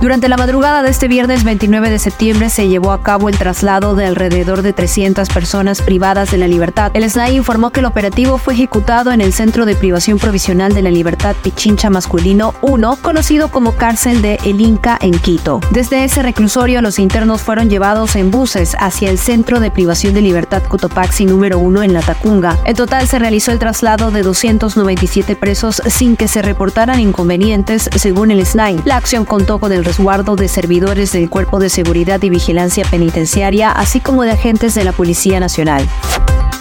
Durante la madrugada de este viernes 29 de septiembre se llevó a cabo el traslado de alrededor de 300 personas privadas de la libertad. El SNAI informó que el operativo fue ejecutado en el Centro de Privación Provisional de la Libertad Pichincha Masculino 1, conocido como cárcel de El Inca en Quito. Desde ese reclusorio los internos fueron llevados en buses hacia el Centro de Privación de Libertad Cotopaxi número 1 en La Tacunga. En total se realizó el traslado de 297 presos sin que se reportaran inconvenientes según el SNAI. La acción contó con el resguardo de servidores del Cuerpo de Seguridad y Vigilancia Penitenciaria, así como de agentes de la Policía Nacional.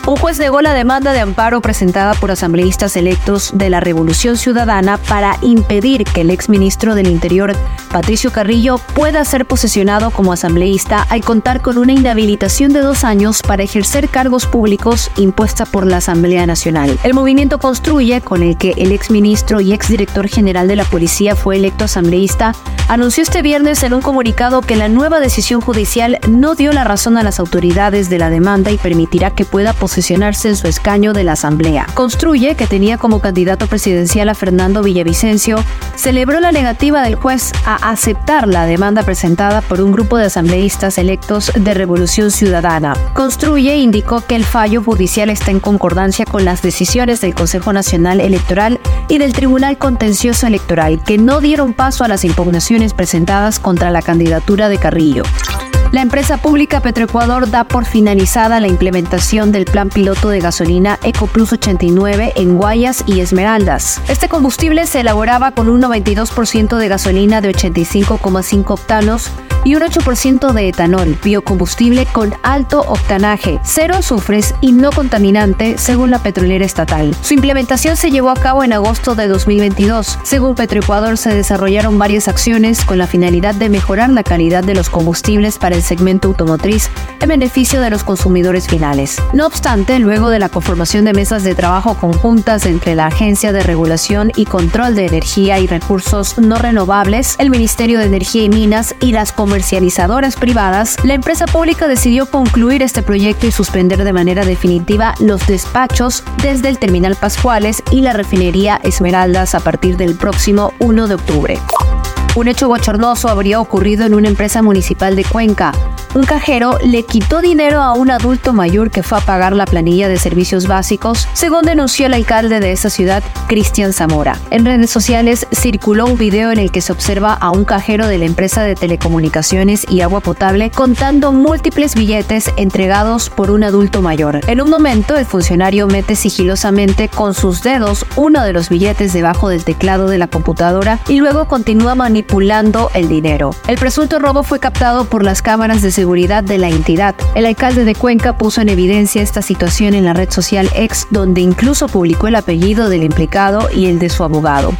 Un juez negó la demanda de amparo presentada por asambleístas electos de la Revolución Ciudadana para impedir que el exministro del Interior, Patricio Carrillo, pueda ser posesionado como asambleísta al contar con una inhabilitación de dos años para ejercer cargos públicos impuesta por la Asamblea Nacional. El movimiento construye, con el que el exministro y exdirector general de la Policía fue electo asambleísta, anunció este viernes en un comunicado que la nueva decisión judicial no dio la razón a las autoridades de la demanda y permitirá que pueda en su escaño de la Asamblea. Construye, que tenía como candidato presidencial a Fernando Villavicencio, celebró la negativa del juez a aceptar la demanda presentada por un grupo de asambleístas electos de Revolución Ciudadana. Construye indicó que el fallo judicial está en concordancia con las decisiones del Consejo Nacional Electoral y del Tribunal Contencioso Electoral, que no dieron paso a las impugnaciones presentadas contra la candidatura de Carrillo. La empresa pública Petroecuador da por finalizada la implementación del plan piloto de gasolina EcoPlus 89 en Guayas y Esmeraldas. Este combustible se elaboraba con un 92% de gasolina de 85,5 octanos y un 8% de etanol, biocombustible con alto octanaje, cero azufres y no contaminante, según la petrolera estatal. Su implementación se llevó a cabo en agosto de 2022. Según Petroecuador, se desarrollaron varias acciones con la finalidad de mejorar la calidad de los combustibles para el segmento automotriz en beneficio de los consumidores finales. No obstante, luego de la conformación de mesas de trabajo conjuntas entre la Agencia de Regulación y Control de Energía y Recursos No Renovables, el Ministerio de Energía y Minas y las comercializadoras privadas, la empresa pública decidió concluir este proyecto y suspender de manera definitiva los despachos desde el terminal Pascuales y la refinería Esmeraldas a partir del próximo 1 de octubre. Un hecho bochornoso habría ocurrido en una empresa municipal de Cuenca. Un cajero le quitó dinero a un adulto mayor que fue a pagar la planilla de servicios básicos, según denunció el alcalde de esa ciudad, Cristian Zamora. En redes sociales circuló un video en el que se observa a un cajero de la empresa de telecomunicaciones y agua potable contando múltiples billetes entregados por un adulto mayor. En un momento, el funcionario mete sigilosamente con sus dedos uno de los billetes debajo del teclado de la computadora y luego continúa manipulando el dinero. El presunto robo fue captado por las cámaras de seguridad de la entidad. El alcalde de Cuenca puso en evidencia esta situación en la red social X, donde incluso publicó el apellido del implicado y el de su abogado.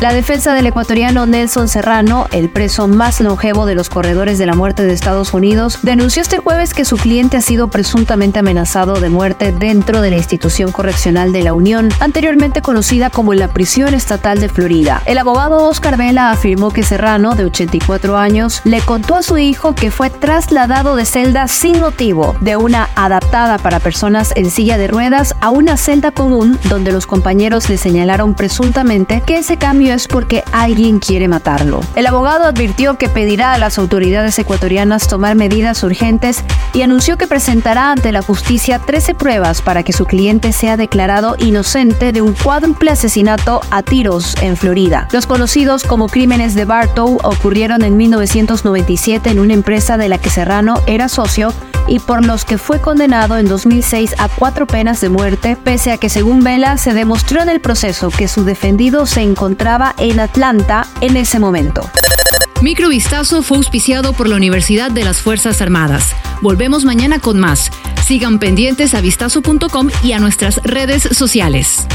La defensa del ecuatoriano Nelson Serrano, el preso más longevo de los corredores de la muerte de Estados Unidos, denunció este jueves que su cliente ha sido presuntamente amenazado de muerte dentro de la institución correccional de la Unión, anteriormente conocida como la prisión estatal de Florida. El abogado Oscar Vela afirmó que Serrano, de 84 años, le contó a su hijo que fue trasladado de celda sin motivo, de una adaptada para personas en silla de ruedas a una celda común donde los compañeros le señalaron presuntamente que ese cambio es porque alguien quiere matarlo. El abogado advirtió que pedirá a las autoridades ecuatorianas tomar medidas urgentes y anunció que presentará ante la justicia 13 pruebas para que su cliente sea declarado inocente de un cuádruple asesinato a tiros en Florida. Los conocidos como crímenes de Bartow ocurrieron en 1997 en una empresa de la que Serrano era socio y por los que fue condenado en 2006 a cuatro penas de muerte, pese a que según Vela se demostró en el proceso que su defendido se encontraba en Atlanta en ese momento. Microvistazo fue auspiciado por la Universidad de las Fuerzas Armadas. Volvemos mañana con más. Sigan pendientes a vistazo.com y a nuestras redes sociales.